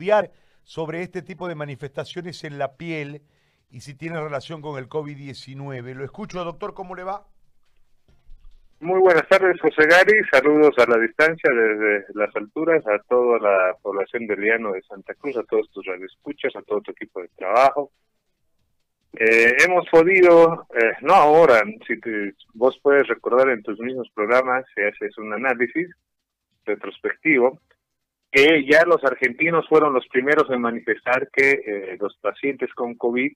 estudiar sobre este tipo de manifestaciones en la piel y si tiene relación con el COVID-19. Lo escucho, doctor, ¿cómo le va? Muy buenas tardes, José Gary. Saludos a la distancia desde las alturas a toda la población del Llano de Santa Cruz, a todos tus radioescuchas, a todo tu equipo de trabajo. Eh, hemos podido, eh, no ahora, si vos puedes recordar en tus mismos programas, si haces un análisis retrospectivo, que ya los argentinos fueron los primeros en manifestar que eh, los pacientes con COVID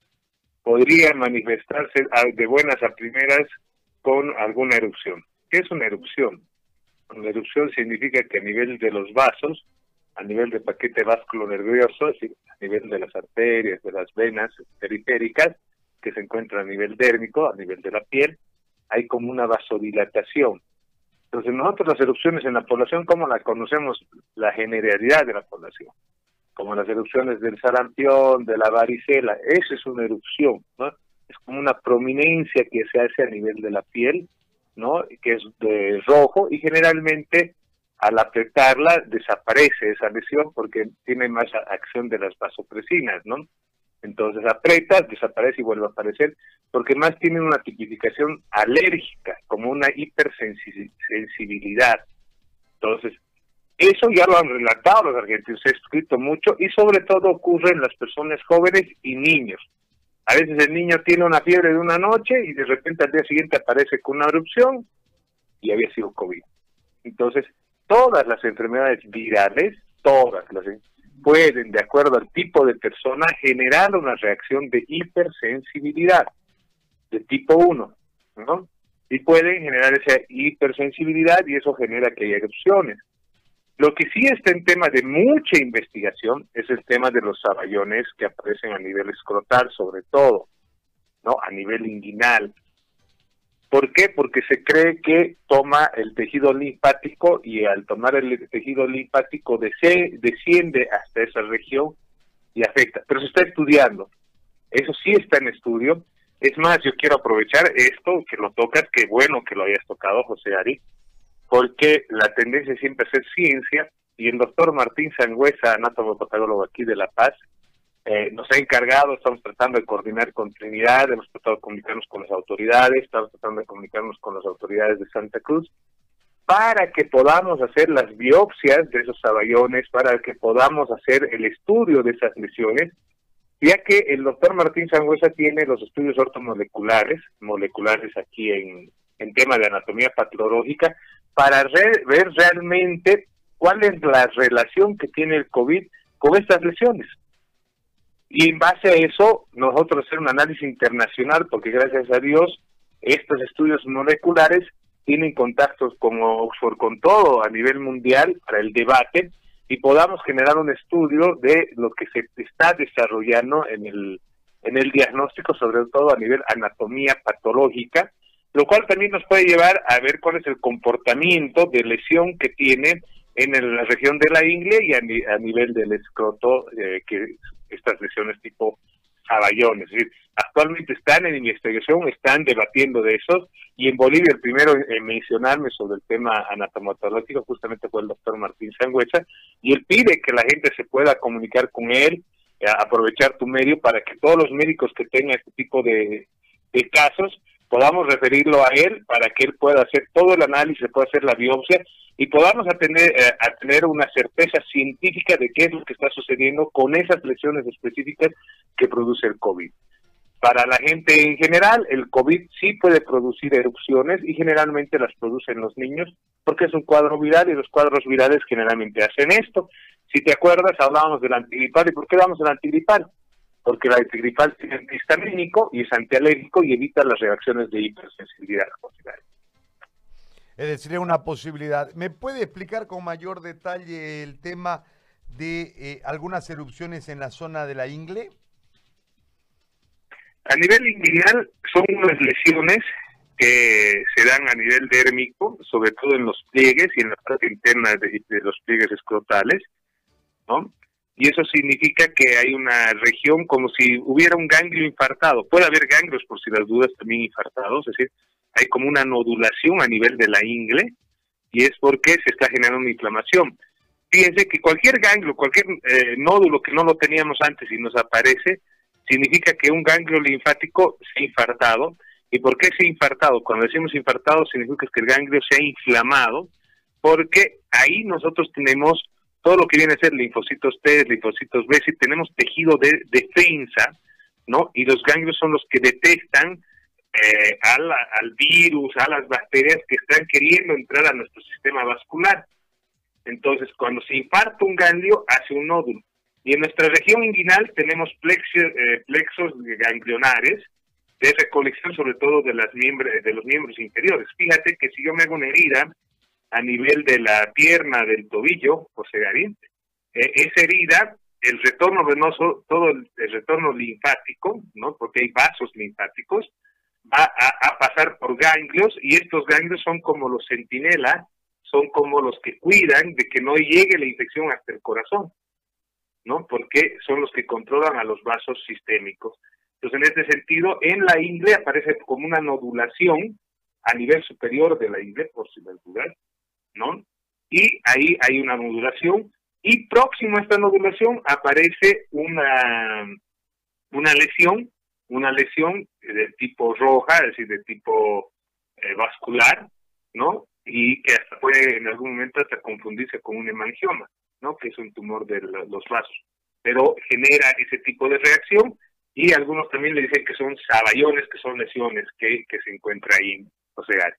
podrían manifestarse de buenas a primeras con alguna erupción. ¿Qué es una erupción? Una erupción significa que a nivel de los vasos, a nivel del paquete vasculo nervioso, a nivel de las arterias, de las venas periféricas, que se encuentra a nivel dérmico, a nivel de la piel, hay como una vasodilatación. Entonces nosotros las erupciones en la población, ¿cómo la conocemos? La generalidad de la población, como las erupciones del sarampión, de la varicela, esa es una erupción, ¿no? Es como una prominencia que se hace a nivel de la piel, ¿no? Que es de rojo y generalmente al apretarla desaparece esa lesión porque tiene más acción de las vasopresinas, ¿no? Entonces aprieta, desaparece y vuelve a aparecer, porque más tiene una tipificación alérgica, como una hipersensibilidad. Entonces, eso ya lo han relatado los argentinos, se ha escrito mucho y sobre todo ocurre en las personas jóvenes y niños. A veces el niño tiene una fiebre de una noche y de repente al día siguiente aparece con una erupción y había sido COVID. Entonces, todas las enfermedades virales, todas las pueden, de acuerdo al tipo de persona, generar una reacción de hipersensibilidad de tipo 1, ¿no? Y pueden generar esa hipersensibilidad y eso genera que haya erupciones. Lo que sí está en tema de mucha investigación es el tema de los saballones que aparecen a nivel escrotal, sobre todo, ¿no? A nivel inguinal. ¿Por qué? Porque se cree que toma el tejido linfático y al tomar el tejido linfático desciende hasta esa región y afecta. Pero se está estudiando. Eso sí está en estudio. Es más, yo quiero aprovechar esto, que lo tocas, que bueno que lo hayas tocado, José Ari, porque la tendencia siempre es hacer ciencia y el doctor Martín Sangüesa, anatomo-patólogo aquí de La Paz, eh, nos ha encargado, estamos tratando de coordinar con Trinidad, hemos tratado de comunicarnos con las autoridades, estamos tratando de comunicarnos con las autoridades de Santa Cruz, para que podamos hacer las biopsias de esos saballones, para que podamos hacer el estudio de esas lesiones, ya que el doctor Martín Sangüesa tiene los estudios ortomoleculares, moleculares aquí en, en tema de anatomía patológica, para ver realmente cuál es la relación que tiene el COVID con estas lesiones. Y en base a eso, nosotros hacer un análisis internacional, porque gracias a Dios, estos estudios moleculares tienen contactos con Oxford, con todo a nivel mundial para el debate, y podamos generar un estudio de lo que se está desarrollando en el, en el diagnóstico, sobre todo a nivel anatomía patológica, lo cual también nos puede llevar a ver cuál es el comportamiento de lesión que tiene en la región de la ingle y a, nivel del escroto, eh, que estas lesiones tipo caballones. Es decir, actualmente están en investigación, están debatiendo de esos, y en Bolivia el primero en mencionarme sobre el tema anatomatológico justamente fue el doctor Martín Sangüesa, y él pide que la gente se pueda comunicar con él, eh, aprovechar tu medio para que todos los médicos que tengan este tipo de casos podamos referirlo a él para que él pueda hacer todo el análisis, pueda hacer la biopsia y podamos tener, eh, a tener una certeza científica de qué es lo que está sucediendo con esas lesiones específicas que produce el COVID. Para la gente en general, el COVID sí puede producir erupciones y generalmente las producen los niños porque es un cuadro viral y los cuadros virales generalmente hacen esto. Si te acuerdas, hablábamos del antigripal. ¿Y por qué hablamos del antigripal? Porque el antigripal es antihistamínico y es antialérgico y evita las reacciones de hipersensibilidad. Es decir, una posibilidad. ¿Me puede explicar con mayor detalle el tema de eh, algunas erupciones en la zona de la ingle? A nivel inguinal son unas lesiones que se dan a nivel dérmico, sobre todo en los pliegues y en la parte interna de, los pliegues escrotales, ¿no? Y eso significa que hay una región como si hubiera un ganglio infartado. Puede haber ganglios, por si las dudas, también infartados, es decir, hay como una nodulación a nivel de la ingle y es porque se está generando una inflamación. fíjense que cualquier ganglio, cualquier eh, nódulo que no lo teníamos antes y nos aparece, significa que un ganglio linfático se ha infartado. ¿Y por qué se ha infartado? Cuando decimos infartado significa que el ganglio se ha inflamado, porque ahí nosotros tenemos todo lo que viene a ser linfocitos T, linfocitos B, si tenemos tejido de defensa, ¿no? Y los ganglios son los que detectan eh, al, virus, a las bacterias que están queriendo entrar a nuestro sistema vascular. Entonces, cuando se infarta un ganglio, hace un nódulo. Y en nuestra región inguinal tenemos plexos, eh, plexos ganglionares de recolección sobre todo de, las de los miembros inferiores. Fíjate que si yo me hago una herida a nivel de la pierna del tobillo, José Garín, eh, esa herida, el retorno venoso, todo el, retorno linfático, ¿no? porque hay vasos linfáticos, va a, pasar por ganglios y estos ganglios son como los centinela, son como los que cuidan de que no llegue la infección hasta el corazón. ¿no? Porque son los que controlan a los vasos sistémicos. Entonces, en este sentido, en la ingle aparece como una nodulación a nivel superior de la ingle, por si la dudar, ¿no? Y ahí hay una nodulación, y próximo a esta nodulación aparece una, una lesión, una lesión de tipo roja, es decir, de tipo eh, vascular, ¿no? Y que hasta puede en algún momento hasta confundirse con un hemangioma que es un tumor de los vasos. Pero genera ese tipo de reacción y algunos también le dicen que son saballones, que son lesiones que, se encuentra ahí en sea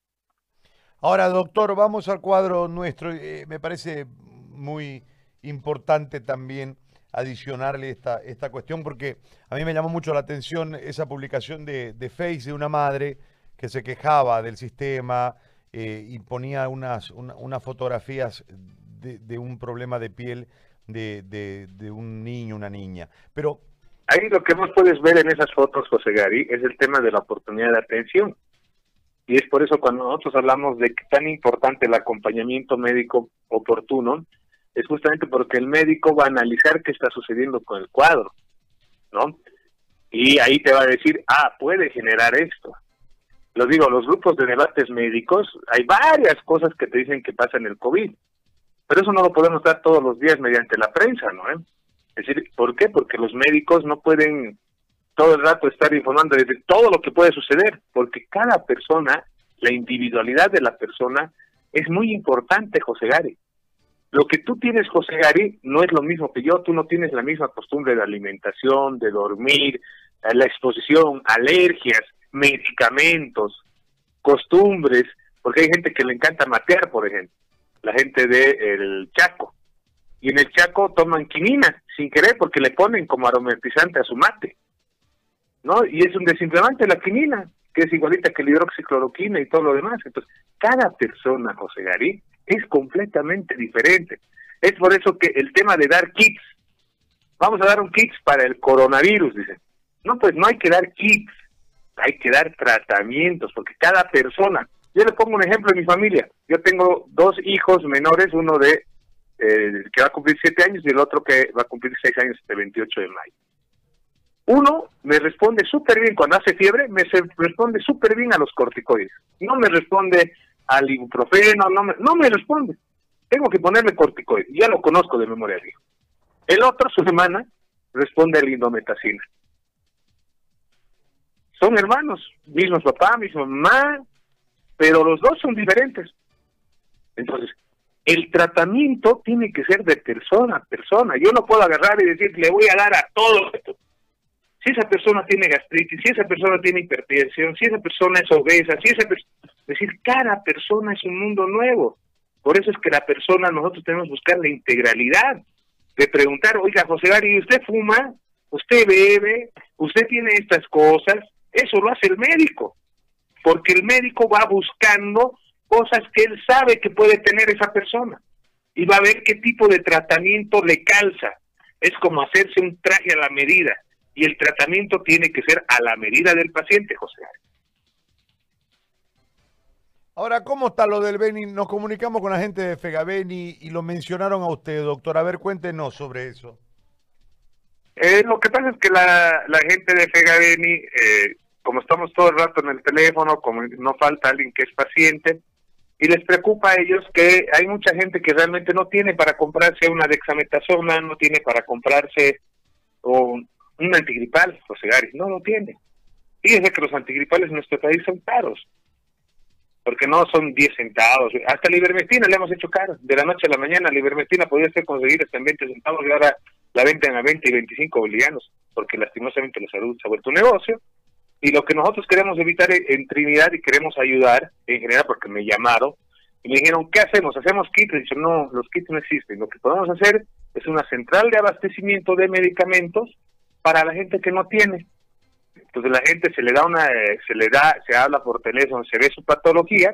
Ahora, doctor, vamos al cuadro nuestro. Eh, me parece muy importante también adicionarle esta, esta cuestión porque a mí me llamó mucho la atención esa publicación de, de Face de una madre que se quejaba del sistema eh, y ponía unas, unas fotografías de, un problema de piel de, de, un niño, una niña. Pero ahí lo que más puedes ver en esas fotos, José Gary, es el tema de la oportunidad de atención. Y es por eso cuando nosotros hablamos de que tan importante el acompañamiento médico oportuno, es justamente porque el médico va a analizar qué está sucediendo con el cuadro, ¿no? Y ahí te va a decir, ah, puede generar esto. Lo digo, los grupos de debates médicos, hay varias cosas que te dicen que pasa en el COVID. Pero eso no lo podemos dar todos los días mediante la prensa, ¿no? ¿Eh? Es decir, ¿por qué? Porque los médicos no pueden todo el rato estar informando de todo lo que puede suceder, porque cada persona, la individualidad de la persona es muy importante, José Gary. Lo que tú tienes, José Gary, no es lo mismo que yo, tú no tienes la misma costumbre de alimentación, de dormir, la exposición, alergias, medicamentos, costumbres, porque hay gente que le encanta matear, por ejemplo la gente del el Chaco. Y en el Chaco toman quinina, sin querer, porque le ponen como aromatizante a su mate. ¿No? Y es un desinflamante la quinina, que es igualita que la hidroxicloroquina y todo lo demás. Entonces, cada persona, José Garí, es completamente diferente. Es por eso que el tema de dar kits, vamos a dar un kit para el coronavirus, dicen. No, pues no hay que dar kits, hay que dar tratamientos, porque cada persona, yo le pongo un ejemplo de mi familia. Yo tengo dos hijos menores, uno de eh, que va a cumplir siete años y el otro que va a cumplir seis años el 28 de mayo. Uno me responde súper bien cuando hace fiebre, me responde súper bien a los corticoides. No me responde al ibuprofeno, no me, no me responde. Tengo que ponerle corticoides. Ya lo conozco de memoria. El otro, su hermana, responde al indometacina. Son hermanos, mismos papá, misma mamá, pero los dos son diferentes. Entonces, el tratamiento tiene que ser de persona a persona. Yo no puedo agarrar y decir, le voy a dar a todo esto. Si esa persona tiene gastritis, si esa persona tiene hipertensión, si esa persona es obesa, si esa persona... Es decir, cada persona es un mundo nuevo. Por eso es que la persona, nosotros tenemos que buscar la integralidad. De preguntar, oiga, José Gary, ¿usted fuma? ¿Usted bebe? ¿Usted tiene estas cosas? Eso lo hace el médico porque el médico va buscando cosas que él sabe que puede tener esa persona y va a ver qué tipo de tratamiento le calza. Es como hacerse un traje a la medida y el tratamiento tiene que ser a la medida del paciente, José. Ahora, ¿cómo está lo del Beni? Nos comunicamos con la gente de Fegabeni y lo mencionaron a usted, doctor. A ver, cuéntenos sobre eso. Eh, lo que pasa es que la, la gente de Fegabeni eh, como estamos todo el rato en el teléfono, como no falta alguien que es paciente, y les preocupa a ellos que hay mucha gente que realmente no tiene para comprarse una dexametasona, no tiene para comprarse un, un antigripal, José Gary, no lo tiene. Fíjense que los antigripales en nuestro país son caros, porque no son 10 centavos. Hasta la ivermectina le hemos hecho caro. De la noche a la mañana la ivermectina podía ser conseguida hasta en 20 centavos y ahora la venden a 20 y 25 bolivianos, porque lastimosamente la salud se ha vuelto un negocio. Y lo que nosotros queremos evitar en Trinidad y queremos ayudar, en general, porque me llamaron y me dijeron, ¿qué hacemos? ¿Hacemos kits? Y no, los kits no existen. Lo que podemos hacer es una central de abastecimiento de medicamentos para la gente que no tiene. Entonces la gente se le da una, eh, se le da, se habla por teléfono, se ve su patología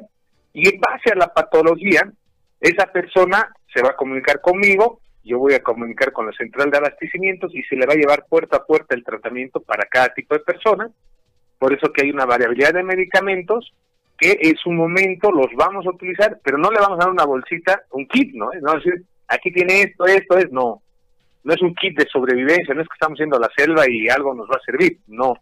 y en base a la patología, esa persona se va a comunicar conmigo, yo voy a comunicar con la central de abastecimientos y se le va a llevar puerta a puerta el tratamiento para cada tipo de persona por eso que hay una variabilidad de medicamentos que en su momento los vamos a utilizar, pero no le vamos a dar una bolsita, un kit, ¿no? No decir, aquí tiene esto, esto, es, no. No es un kit de sobrevivencia, no es que estamos yendo a la selva y algo nos va a servir, no.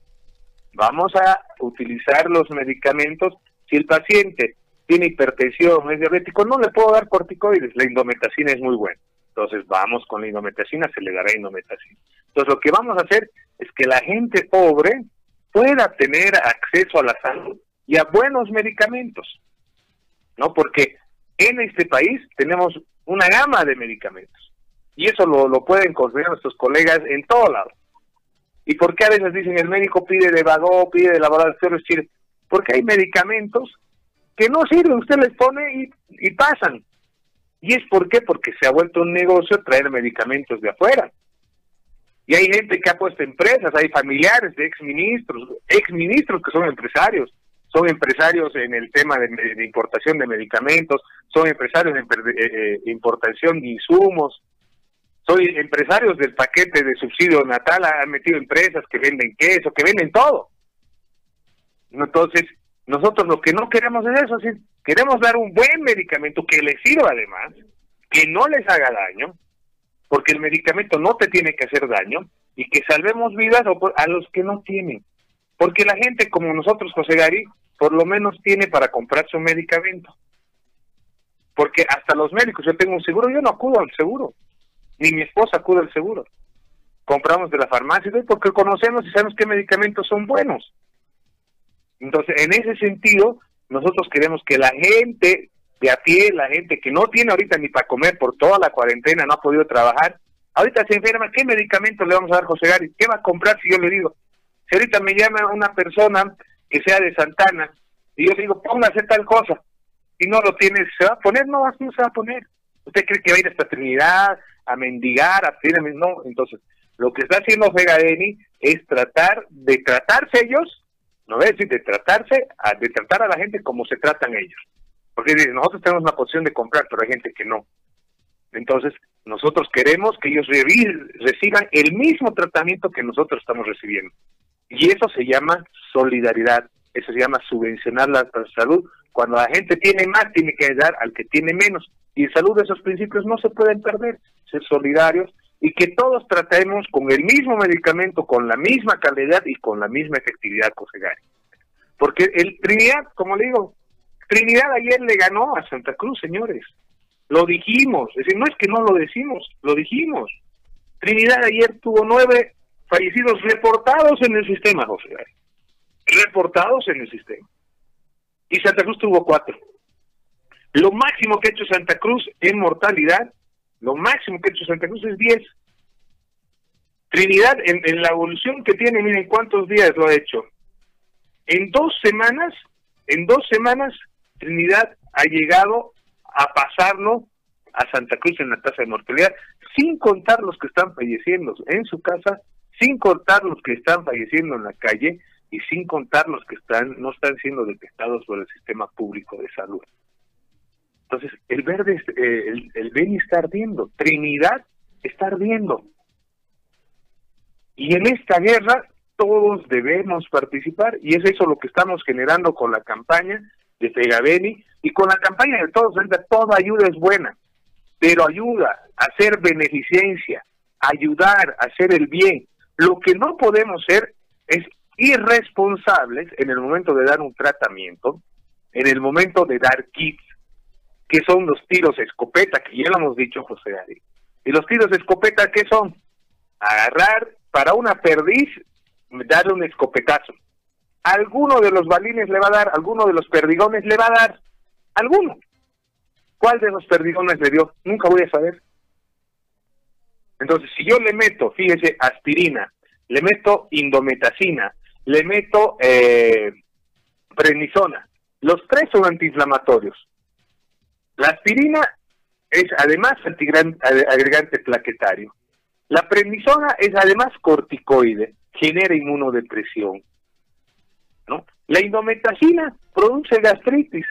Vamos a utilizar los medicamentos. Si el paciente tiene hipertensión, es diabético, no le puedo dar corticoides, la indometacina es muy buena. Entonces vamos con la indometacina, se le dará indometacina. Entonces lo que vamos a hacer es que la gente pobre pueda tener acceso a la salud y a buenos medicamentos, ¿no? Porque en este país tenemos una gama de medicamentos y eso lo, lo pueden conseguir nuestros colegas en todo lado. ¿Y por qué a veces dicen el médico pide de vago, pide de laboratorio? Porque hay medicamentos que no sirven, usted les pone y, y pasan. ¿Y es por qué? Porque se ha vuelto un negocio traer medicamentos de afuera. Y hay gente que ha puesto empresas, hay familiares de exministros, exministros que son empresarios, son empresarios en el tema de, importación de medicamentos, son empresarios eh, eh, importación de insumos, son empresarios del paquete de subsidio natal, han metido empresas que venden queso, que venden todo. Entonces, nosotros lo que no queremos es eso, queremos dar un buen medicamento que les sirva además, que no les haga daño, porque el medicamento no te tiene que hacer daño y que salvemos vidas a los que no tienen. Porque la gente como nosotros, José Gary, por lo menos tiene para comprarse un medicamento. Porque hasta los médicos, yo tengo un seguro, yo no acudo al seguro, ni mi esposa acude al seguro. Compramos de la farmacia porque conocemos y sabemos qué medicamentos son buenos. Entonces, en ese sentido, nosotros queremos que la gente de a pie, la gente que no tiene ahorita ni para comer por toda la cuarentena, no ha podido trabajar, ahorita se enferma, ¿qué medicamento le vamos a dar José Gary? ¿Qué va a comprar si yo le digo? Si ahorita me llama una persona que sea de Santana y yo le digo, póngase tal cosa, y no lo tiene, ¿se va a poner? No, así no se va a poner. ¿Usted cree que va a ir a esta Trinidad a mendigar, a pedirme? No, entonces, lo que está haciendo Fegadeni es tratar de tratarse ellos, no voy a decir de tratarse, de tratar a la gente como se tratan ellos. Porque nosotros tenemos una posición de comprar, pero hay gente que no. Entonces, nosotros queremos que ellos reciban el mismo tratamiento que nosotros estamos recibiendo. Y eso se llama solidaridad, eso se llama subvencionar la, salud. Cuando la gente tiene más, tiene que dar al que tiene menos. Y salud esos principios no se pueden perder, ser solidarios y que todos tratemos con el mismo medicamento, con la misma calidad y con la misma efectividad, José Porque el Trinidad, como le digo, Trinidad ayer le ganó a Santa Cruz, señores. Lo dijimos. Es decir, no es que no lo decimos, lo dijimos. Trinidad ayer tuvo nueve fallecidos reportados en el sistema, José. Reportados en el sistema. Y Santa Cruz tuvo cuatro. Lo máximo que ha hecho Santa Cruz en mortalidad, lo máximo que ha hecho Santa Cruz es diez. Trinidad, en, en la evolución que tiene, miren cuántos días lo ha hecho. En dos semanas, en dos semanas Trinidad ha llegado a pasarlo a Santa Cruz en la tasa de mortalidad, sin contar los que están falleciendo en su casa, sin contar los que están falleciendo en la calle y sin contar los que están no están siendo detectados por el sistema público de salud. Entonces, el verde, eh, el, el Beni está ardiendo, Trinidad está ardiendo. Y en esta guerra todos debemos participar y es eso lo que estamos generando con la campaña de Fegabeni y con la campaña de todos, toda ayuda es buena, pero ayuda a hacer beneficencia, ayudar a hacer el bien. Lo que no podemos ser es irresponsables en el momento de dar un tratamiento, en el momento de dar kits, ¿Qué son los tiros escopeta? Que ya lo hemos dicho, José Gary. ¿Y los tiros escopeta qué son? Agarrar para una perdiz, darle un escopetazo. Alguno de los balines le va a dar, alguno de los perdigones le va a dar, alguno. ¿Cuál de los perdigones le dio? Nunca voy a saber. Entonces, si yo le meto, fíjese, aspirina, le meto indometacina, le meto eh, prednisona, los tres son antiinflamatorios. La aspirina es además agregante plaquetario. La prednisona es además corticoide, genera inmunodepresión. ¿no? La indometacina produce gastritis.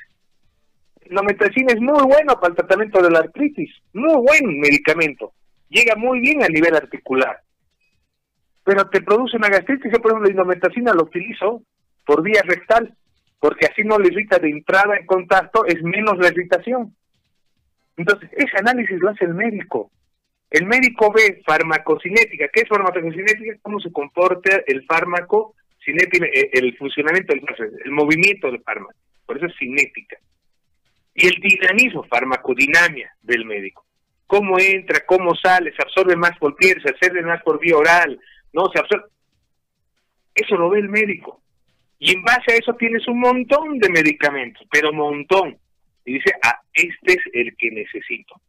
La indometacina es muy buena para el tratamiento de la artritis, muy buen medicamento. Llega muy bien a nivel articular. Pero te produce una gastritis, yo por ejemplo la indometacina lo utilizo por vía rectal, porque así no le irrita de entrada en contacto, es menos la irritación. Entonces, ese análisis lo hace el médico. El médico ve farmacocinética. ¿Qué es farmacocinética? ¿Cómo se comporta el fármaco? Cinética, eh, el funcionamiento del el movimiento del fármaco. Por eso es cinética. Y el dinamismo, farmacodinamia del médico. Cómo entra, cómo sale, se absorbe más por piel, se absorbe más por vía oral, no se absorbe. Eso lo ve el médico. Y en base a eso tienes un montón de medicamentos, pero montón. Y dice, ah, este es el que necesito.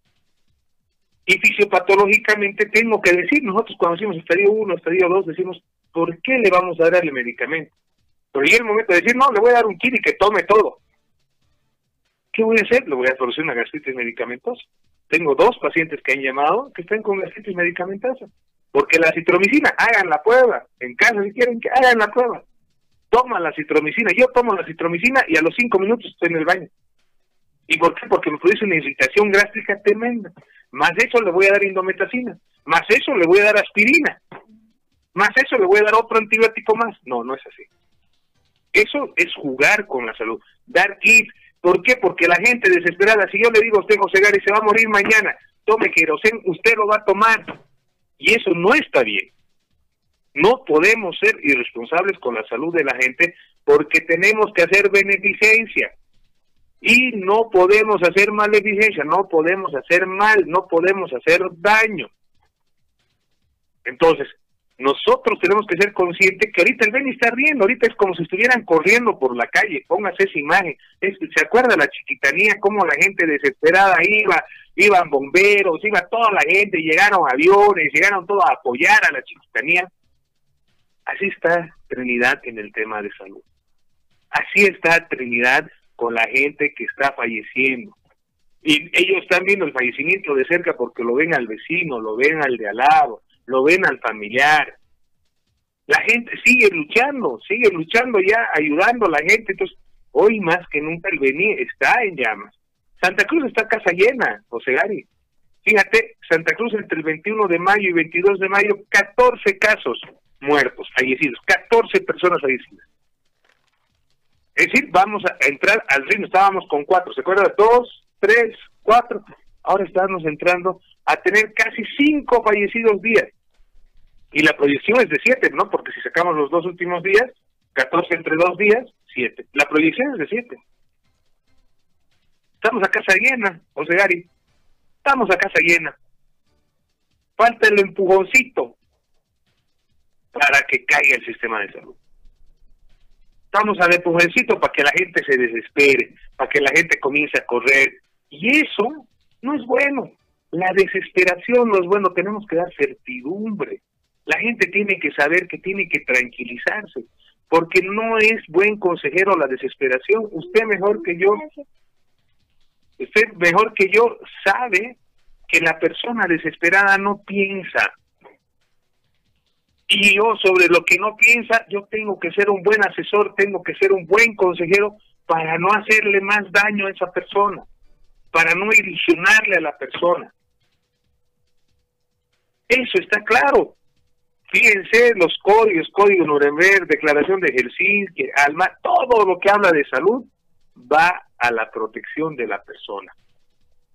Y fisiopatológicamente tengo que decir, nosotros cuando decimos estadio 1, estadio 2, decimos, ¿por qué le vamos a dar el medicamento? Pero llega el momento de decir, no, le voy a dar un kit y que tome todo. ¿Qué voy a hacer? Le voy a producir una gastritis medicamentosa. Tengo dos pacientes que han llamado que están con gastritis medicamentosa. Porque la citromicina, hagan la prueba. En casa, si quieren, que hagan la prueba. Toma la citromicina. Yo tomo la citromicina y a los cinco minutos estoy en el baño. ¿Y por qué? Porque me produce una irritación gástrica tremenda. Más eso le voy a dar indometacina. Más eso le voy a dar aspirina. Más eso le voy a dar otro antibiótico más. No, no es así. Eso es jugar con la salud. Dar kit. ¿Por qué? Porque la gente desesperada, si yo le digo a usted, José Gary, se va a morir mañana, tome querosén, usted lo va a tomar. Y eso no está bien. No podemos ser irresponsables con la salud de la gente porque tenemos que hacer beneficencia y no podemos hacer maleficencia, no podemos hacer mal, no podemos hacer daño. Entonces, nosotros tenemos que ser conscientes que ahorita el Beni está riendo, ahorita es como si estuvieran corriendo por la calle, póngase esa imagen. ¿Se acuerda la chiquitanía, cómo la gente desesperada iba, iban bomberos, iba toda la gente, llegaron aviones, llegaron todos a apoyar a la chiquitanía? Así está Trinidad en el tema de salud. Así está Trinidad con la gente que está falleciendo. Y ellos están viendo el fallecimiento de cerca porque lo ven al vecino, lo ven al de al lado, lo ven al familiar. La gente sigue luchando, sigue luchando ya, ayudando a la gente. Entonces, hoy más que nunca el venir está en llamas. Santa Cruz está casa llena, José Gary. Fíjate, Santa Cruz entre el 21 de mayo y 22 de mayo, 14 casos muertos, fallecidos, 14 personas fallecidas. Es decir, vamos a entrar al ritmo, estábamos con cuatro, ¿se acuerda? Dos, tres, cuatro, ahora estamos entrando a tener casi cinco fallecidos días. Y la proyección es de siete, ¿no? Porque si sacamos los dos últimos días, 14 entre dos días, siete. La proyección es de siete. Estamos a casa llena, José Gary. Estamos a casa llena. Falta el empujoncito para que caiga el sistema de salud. Estamos a empujoncito para que la gente se desespere, para que la gente comience a correr. Y eso no es bueno. La desesperación no es bueno. Tenemos que dar certidumbre. La gente tiene que saber que tiene que tranquilizarse, porque no es buen consejero la desesperación. Usted mejor que yo, usted mejor que yo sabe que la persona desesperada no piensa, y yo sobre lo que no piensa, yo tengo que ser un buen asesor, tengo que ser un buen consejero para no hacerle más daño a esa persona, para no ilusionarle a la persona. Eso está claro. Fíjense los códigos, código Nuremberg, declaración de Helsinki, Alma, todo lo que habla de salud va a la protección de la persona.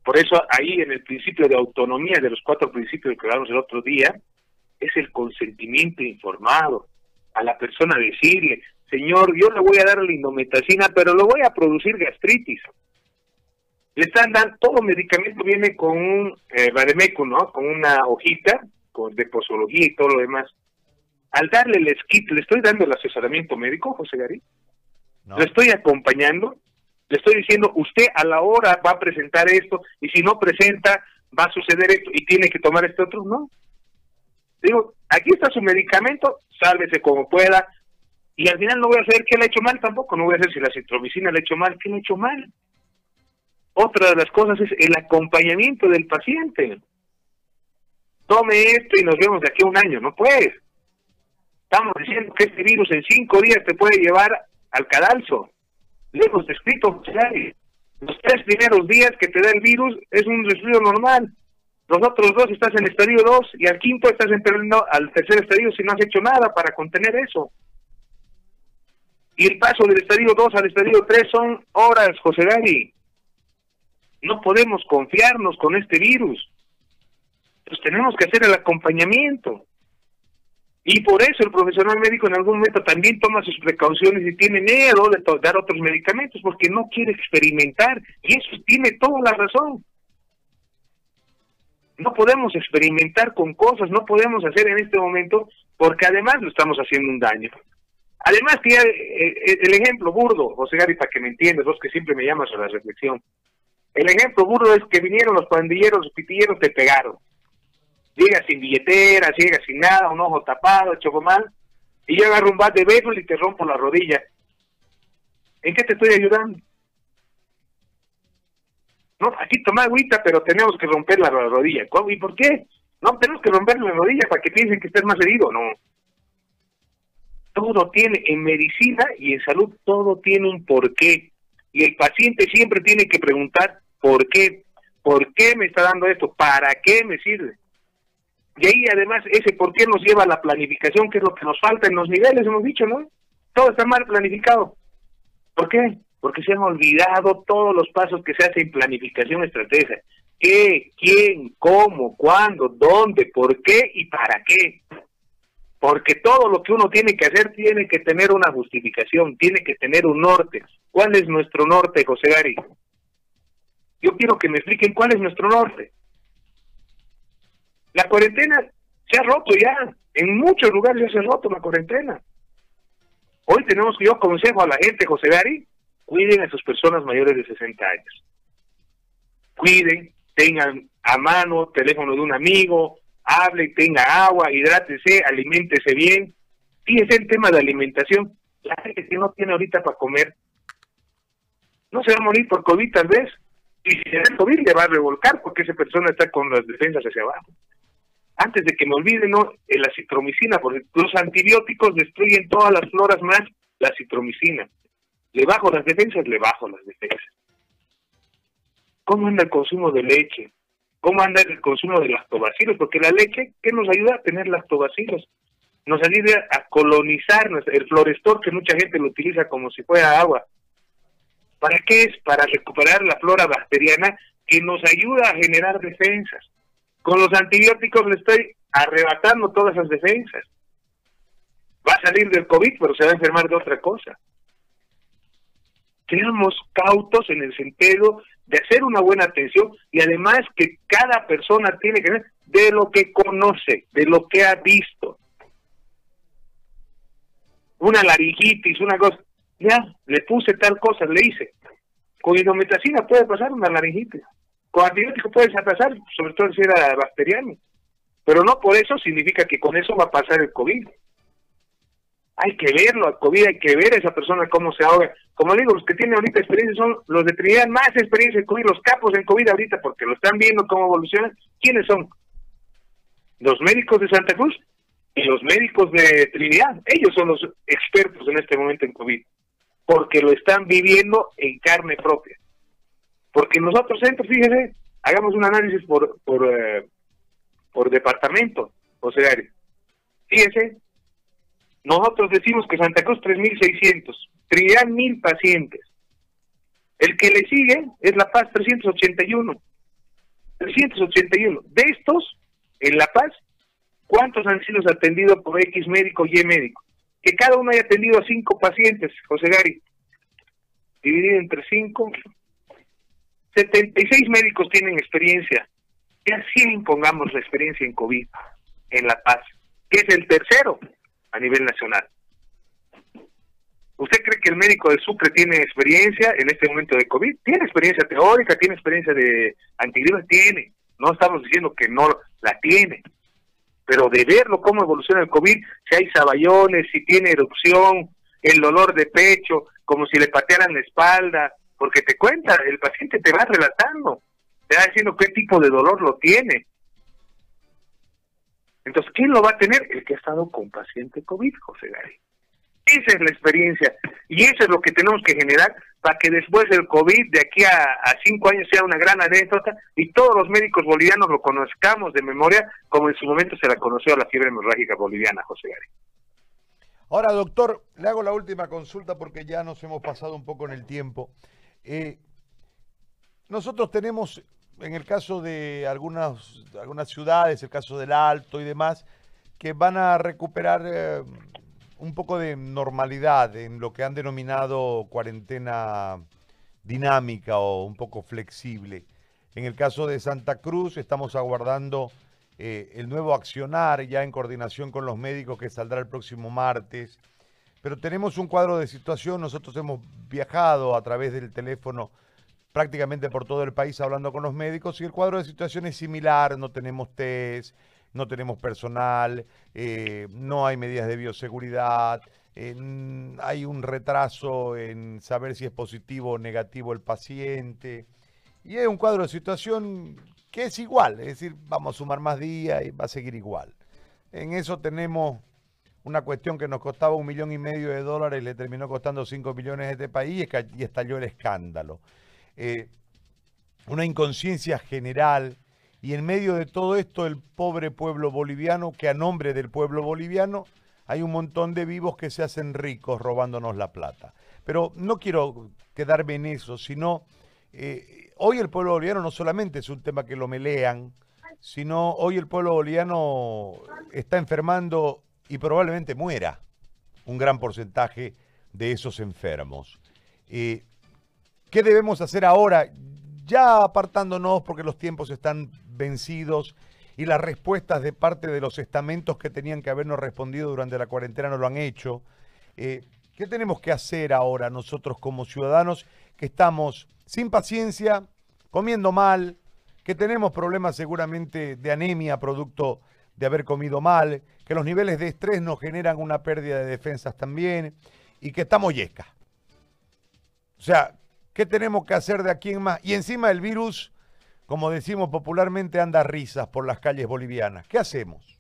Por eso ahí en el principio de autonomía de los cuatro principios que hablamos el otro día, es el consentimiento informado. A la persona decirle, señor, yo le voy a dar la indometacina, pero le voy a producir gastritis. Le están dando, todo medicamento viene con un eh, ¿no? Con una hojita con, de posología y todo lo demás. Al darle el skit, ¿le estoy dando el asesoramiento médico, José Gary? ¿Le estoy acompañando? Le estoy diciendo, usted a la hora va a presentar esto y si no presenta, va a suceder esto y tiene que tomar este otro, ¿no? Digo, aquí está su medicamento, sálvese como pueda, y al final no voy a saber qué le ha hecho mal tampoco, no voy a saber si la citromicina le ha hecho mal, qué le ha hecho mal. Otra de las cosas es el acompañamiento del paciente. Tome esto y nos vemos de aquí a un año, no puedes. Estamos diciendo que este virus en cinco días te puede llevar al cadalso. Le hemos escrito, los tres primeros días que te da el virus es un resfrío normal. Los otros dos estás en estadio 2 y al quinto estás entrando al tercer estadio si no has hecho nada para contener eso. Y el paso del estadio 2 al estadio 3 son horas, José Gary. No podemos confiarnos con este virus. Tenemos que hacer el acompañamiento. Y por eso el profesional médico en algún momento también toma sus precauciones y tiene miedo de dar otros medicamentos porque no quiere experimentar. Y eso tiene toda la razón. No podemos experimentar con cosas, no podemos hacer en este momento porque además lo estamos haciendo un daño. Además, que eh, eh, el ejemplo burdo, José Gary, para que me entiendas, vos que siempre me llamas a la reflexión. El ejemplo burdo es que vinieron los pandilleros, los pitilleros, te pegaron. Llega sin billetera, llega sin nada, un ojo tapado, choco mal, y yo agarro un bat de béisbol y te rompo la rodilla. ¿En qué te estoy ayudando? No, aquí toma agüita, pero tenemos que romper la rodilla. ¿Y por qué? No, tenemos que romper la rodilla para que piensen que estés más herido. No, todo tiene, en medicina y en salud, todo tiene un porqué. Y el paciente siempre tiene que preguntar, ¿por qué? ¿Por qué me está dando esto? ¿Para qué me sirve? Y ahí además ese por qué nos lleva a la planificación, que es lo que nos falta en los niveles, hemos dicho, ¿no? Todo está mal planificado. ¿Por qué? Porque se han olvidado todos los pasos que se hacen en planificación estratégica. ¿Qué? ¿Quién? ¿Cómo? ¿Cuándo? ¿Dónde? ¿Por qué? ¿Y para qué? porque todo lo que uno tiene que hacer tiene que tener una justificación, tiene que tener un norte. ¿Cuál es nuestro norte, José Gary? Yo quiero que me expliquen cuál es nuestro norte. La cuarentena se ha roto ya, en muchos lugares ya se ha roto la cuarentena. Hoy tenemos que yo consejo a la gente, José Gary, cuiden a sus personas mayores de 60 años. Cuiden, tengan a mano teléfono de un amigo, hable, tenga agua, hidrátese, aliméntese bien. Sí, es el tema de alimentación. La gente que no tiene ahorita para comer, no se va a morir por COVID tal vez. Y si se da COVID le va a revolcar porque esa persona está con las defensas hacia abajo. Antes de que me olvide, no, la citromicina, porque los antibióticos destruyen todas las floras más la citromicina. Le bajo las defensas, le bajo las defensas. ¿Cómo anda el consumo de leche? cómo anda el consumo de lactobacilos, porque la leche, ¿qué nos ayuda a tener lactobacilos? Nos ayuda a colonizar el florestor, que mucha gente lo utiliza como si fuera agua. ¿Para qué es? Para recuperar la flora bacteriana que nos ayuda a generar defensas. Con los antibióticos le estoy arrebatando todas esas defensas. Va a salir del COVID, pero se va a enfermar de otra cosa. Seamos cautos en el sentido de hacer una buena atención y además que cada persona tiene que ver de lo que conoce, de lo que ha visto. Una laringitis, una cosa, ya, le puse tal cosa, le hice. Con hidrometacina puede pasar una laringitis. Con antibiótico puede pasar, sobre todo si era bacteriano. Pero no por eso significa que con eso va a pasar el COVID hay que verlo, a COVID hay que ver a esa persona cómo se ahoga. Como digo, los que tienen ahorita experiencia son los de Trinidad, más experiencia en COVID, los capos en COVID ahorita, porque lo están viendo cómo evoluciona. ¿Quiénes son? Los médicos de Santa Cruz y los médicos de Trinidad. Ellos son los expertos en este momento en COVID, porque lo están viviendo en carne propia. Porque nosotros centros, fíjese, hagamos un análisis por, por, eh, por departamento, o sea, fíjese, nosotros decimos que Santa Cruz 3.600, Trinidad 1.000 pacientes. El que le sigue es La Paz 381. 381. De estos, en La Paz, ¿cuántos han sido atendidos por X médico y médico? Que cada uno haya atendido a cinco pacientes, José Gary. Dividido entre cinco, 76 médicos tienen experiencia. Ya 100 pongamos la experiencia en COVID en La Paz, que es el tercero a nivel nacional. ¿Usted cree que el médico de Sucre tiene experiencia en este momento de COVID? Tiene experiencia teórica, tiene experiencia de antigripes, tiene. No estamos diciendo que no la tiene. Pero de verlo cómo evoluciona el COVID, si hay saballones, si tiene erupción, el dolor de pecho, como si le patearan la espalda, porque te cuenta, el paciente te va relatando, te va diciendo qué tipo de dolor lo tiene. Entonces, ¿quién lo va a tener? El que ha estado con paciente COVID, José Gary. Esa es la experiencia y eso es lo que tenemos que generar para que después del COVID, de aquí a, cinco años, sea una gran anécdota y todos los médicos bolivianos lo conozcamos de memoria como en su momento se la conoció la fiebre hemorrágica boliviana, José Gary. Ahora, doctor, le hago la última consulta porque ya nos hemos pasado un poco en el tiempo. Eh, nosotros tenemos, en el caso de algunas, algunas ciudades, el caso del Alto y demás, que van a recuperar... Eh, un poco de normalidad en lo que han denominado cuarentena dinámica o un poco flexible. En el caso de Santa Cruz estamos aguardando eh, el nuevo accionar ya en coordinación con los médicos que saldrá el próximo martes. Pero tenemos un cuadro de situación, nosotros hemos viajado a través del teléfono prácticamente por todo el país hablando con los médicos y el cuadro de situación es similar, no tenemos test, no tenemos personal, eh, no hay medidas de bioseguridad, hay un retraso en saber si es positivo o negativo el paciente. Y es un cuadro de situación que es igual, es decir, vamos a sumar más días y va a seguir igual. En eso tenemos una cuestión que nos costaba un millón y medio de dólares y le terminó costando cinco millones a este país y estalló el escándalo. Eh, una inconsciencia general y en medio de todo esto, el pobre pueblo boliviano, que a nombre del pueblo boliviano hay un montón de vivos que se hacen ricos robándonos la plata. Pero no quiero quedarme en eso, sino eh, hoy el pueblo boliviano no solamente es un tema que lo melean, sino hoy el pueblo boliviano está enfermando y probablemente muera un gran porcentaje de esos enfermos. Eh, ¿Qué debemos hacer ahora? Ya apartándonos porque los tiempos están vencidos y las respuestas de parte de los estamentos que tenían que habernos respondido durante la cuarentena no lo han hecho. Eh, ¿Qué tenemos que hacer ahora nosotros como ciudadanos que estamos sin paciencia, comiendo mal, que tenemos problemas seguramente de anemia producto de haber comido mal, que los niveles de estrés nos generan una pérdida de defensas también y que estamos yesca? O sea, ¿qué tenemos que hacer de aquí en más? Y encima el virus como decimos popularmente, anda risas por las calles bolivianas. ¿Qué hacemos?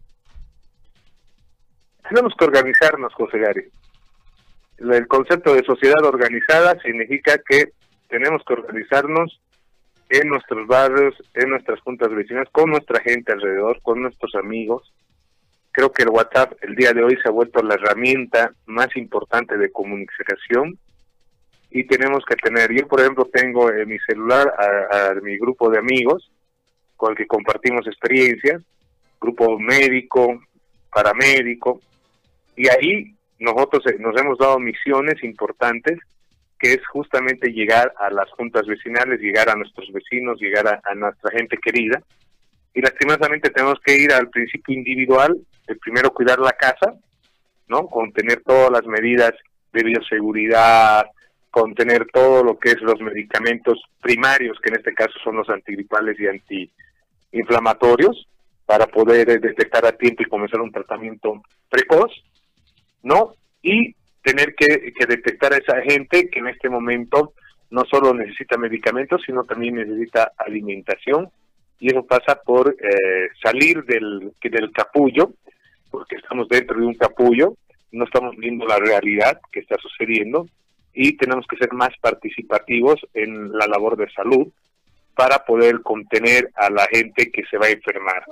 Tenemos que organizarnos, José Gary. El concepto de sociedad organizada significa que tenemos que organizarnos en nuestros barrios, en nuestras juntas vecinas, con nuestra gente alrededor, con nuestros amigos. Creo que el WhatsApp el día de hoy se ha vuelto la herramienta más importante de comunicación y tenemos que tener, yo por ejemplo tengo en mi celular a, mi grupo de amigos con el que compartimos experiencias, grupo médico, paramédico, y ahí nosotros eh, nos hemos dado misiones importantes que es justamente llegar a las juntas vecinales, llegar a nuestros vecinos, llegar a, a nuestra gente querida. Y lastimosamente tenemos que ir al principio individual, de primero cuidar la casa, ¿no? Con tener todas las medidas de bioseguridad, contener todo lo que es los medicamentos primarios, que en este caso son los antigripales y antiinflamatorios, para poder eh, detectar a tiempo y comenzar un tratamiento precoz, ¿no? Y tener que, detectar a esa gente que en este momento no solo necesita medicamentos, sino también necesita alimentación, y eso pasa por eh, salir del, del capullo, porque estamos dentro de un capullo, no estamos viendo la realidad que está sucediendo, y tenemos que ser más participativos en la labor de salud para poder contener a la gente que se va a enfermar.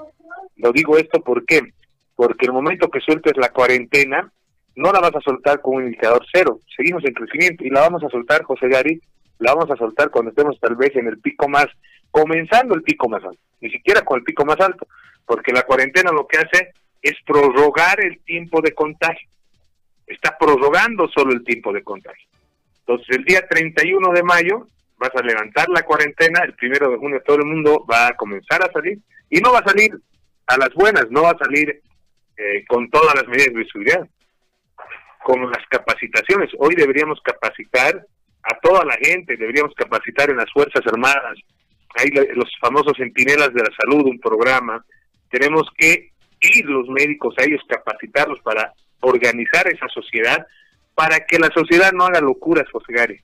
Lo digo esto ¿por qué? porque el momento que sueltes la cuarentena, no la vas a soltar con un indicador cero, seguimos en crecimiento y la vamos a soltar, José Gary, la vamos a soltar cuando estemos tal vez en el pico más, comenzando el pico más alto, ni siquiera con el pico más alto, porque la cuarentena lo que hace es prorrogar el tiempo de contagio, está prorrogando solo el tiempo de contagio. Entonces, el día 31 de mayo vas a levantar la cuarentena, el primero de junio todo el mundo va a comenzar a salir y no va a salir a las buenas, no va a salir eh, con todas las medidas de seguridad, con las capacitaciones. Hoy deberíamos capacitar a toda la gente, deberíamos capacitar en las Fuerzas Armadas, hay los famosos centinelas de la salud, un programa, tenemos que ir los médicos a ellos, capacitarlos para organizar esa sociedad, para que la sociedad no haga locuras, José Gary.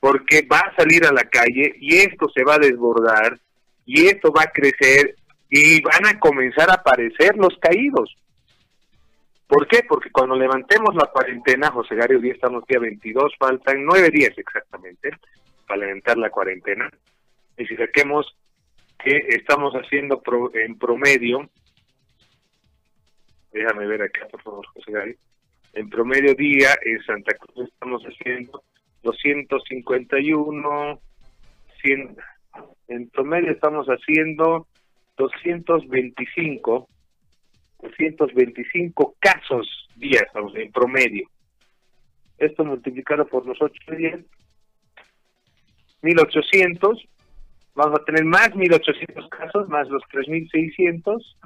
Porque va a salir a la calle y esto se va a desbordar y esto va a crecer y van a comenzar a aparecer los caídos. ¿Por qué? Porque cuando levantemos la cuarentena, José Gary, hoy estamos día 22, faltan nueve días exactamente para levantar la cuarentena. Y si saquemos que estamos haciendo en promedio, déjame ver acá por favor, José Gary, en promedio día en Santa Cruz estamos haciendo 251, 100, en promedio estamos haciendo 225, 225 casos días en promedio. Esto multiplicado por los 8 días, 1800, vamos a tener más 1800 casos, más los 3600,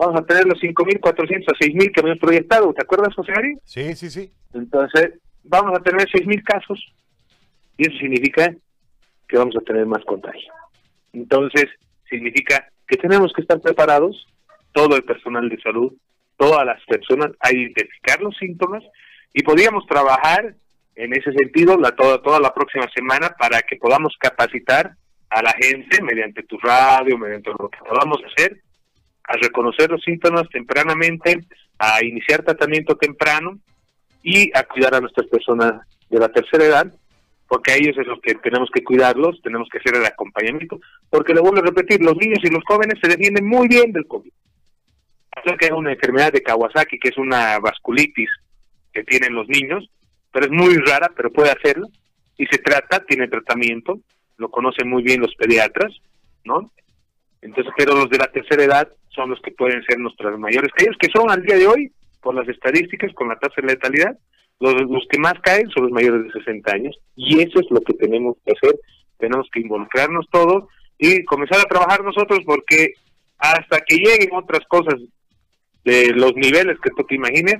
vamos a tener los 5.400 a 6.000 que hemos proyectado. ¿Te acuerdas, José Ari? Sí, sí, sí. Entonces, vamos a tener 6.000 casos y eso significa que vamos a tener más contagio. Entonces, significa que tenemos que estar preparados, todo el personal de salud, todas las personas, a identificar los síntomas y podríamos trabajar en ese sentido la, toda, toda la próxima semana para que podamos capacitar a la gente mediante tu radio, mediante lo que podamos hacer, a reconocer los síntomas tempranamente, a iniciar tratamiento temprano y a cuidar a nuestras personas de la tercera edad, porque a ellos es los que tenemos que cuidarlos, tenemos que hacer el acompañamiento, porque le vuelvo a repetir, los niños y los jóvenes se defienden muy bien del COVID. que es una enfermedad de Kawasaki, que es una vasculitis que tienen los niños, pero es muy rara, pero puede hacerlo, y se trata, tiene tratamiento, lo conocen muy bien los pediatras, ¿no? Entonces, pero los de la tercera edad son los que pueden ser nuestros mayores. Caídos, que son al día de hoy, por las estadísticas, con la tasa de letalidad, los, los que más caen son los mayores de 60 años, y eso es lo que tenemos que hacer, tenemos que involucrarnos todos y comenzar a trabajar nosotros, porque hasta que lleguen otras cosas de los niveles que tú te imagines,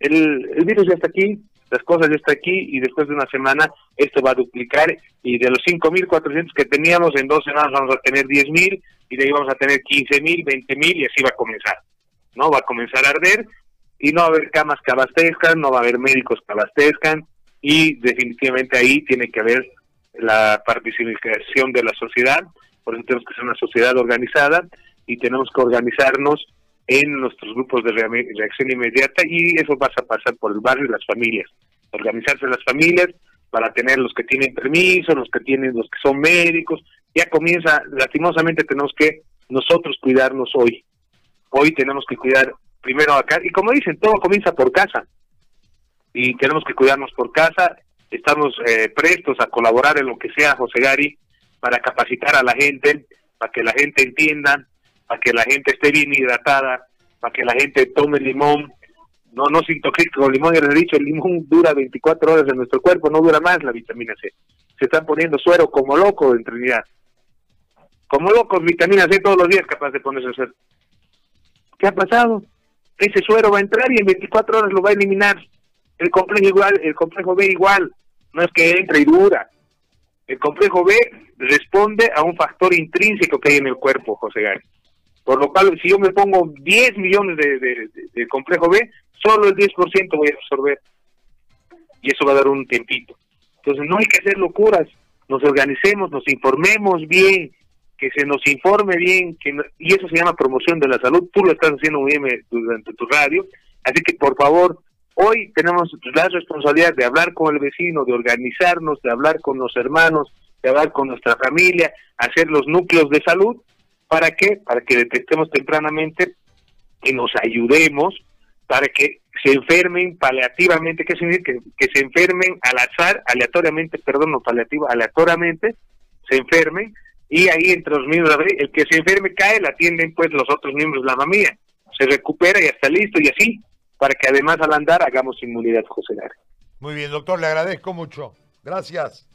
el, el virus ya está aquí, las cosas ya están aquí y después de una semana esto va a duplicar y de los 5.400 que teníamos en dos semanas vamos a tener 10.000 y de ahí vamos a tener 15.000, 20.000 y así va a comenzar, ¿no? Va a comenzar a arder y no va a haber camas que abastezcan, no va a haber médicos que abastezcan y definitivamente ahí tiene que haber la participación de la sociedad, por eso tenemos que ser una sociedad organizada y tenemos que organizarnos en nuestros grupos de reacción inmediata y eso pasa a pasar por el barrio y las familias. Organizarse las familias para tener los que tienen permiso, los que tienen, los que son médicos. Ya comienza, lastimosamente tenemos que nosotros cuidarnos hoy. Hoy tenemos que cuidar primero acá. Y como dicen, todo comienza por casa. Y tenemos que cuidarnos por casa. Estamos eh, prestos a colaborar en lo que sea, José Gari, para capacitar a la gente, para que la gente entienda para que la gente esté bien hidratada, para que la gente tome limón, no, no se con limón, ya les he dicho, el limón dura 24 horas en nuestro cuerpo, no dura más la vitamina C. Se están poniendo suero como loco en Trinidad. Como locos, vitamina C todos los días capaz de ponerse suero. ¿Qué ha pasado? Ese suero va a entrar y en 24 horas lo va a eliminar. El complejo igual, el complejo B igual, no es que entre y dura. El complejo B responde a un factor intrínseco que hay en el cuerpo, José Gárez. Por lo cual, si yo me pongo 10 millones de, complejo B, solo el 10% voy a absorber. Y eso va a dar un tiempito. Entonces, no hay que hacer locuras. Nos organicemos, nos informemos bien, que se nos informe bien, que y eso se llama promoción de la salud. Tú lo estás haciendo muy bien durante tu radio. Así que, por favor, hoy tenemos la responsabilidad de hablar con el vecino, de organizarnos, de hablar con los hermanos, de hablar con nuestra familia, hacer los núcleos de salud ¿Para qué? Para que detectemos tempranamente y nos ayudemos para que se enfermen paliativamente, ¿qué significa? Que, que se enfermen al azar, aleatoriamente, perdón, no paliativo, aleatoriamente, se enfermen y ahí entre los miembros, el que se enferme cae, la atienden pues los otros miembros de la mamía, se recupera y está listo y así, para que además al andar hagamos inmunidad, José Muy bien, doctor, le agradezco mucho. Gracias.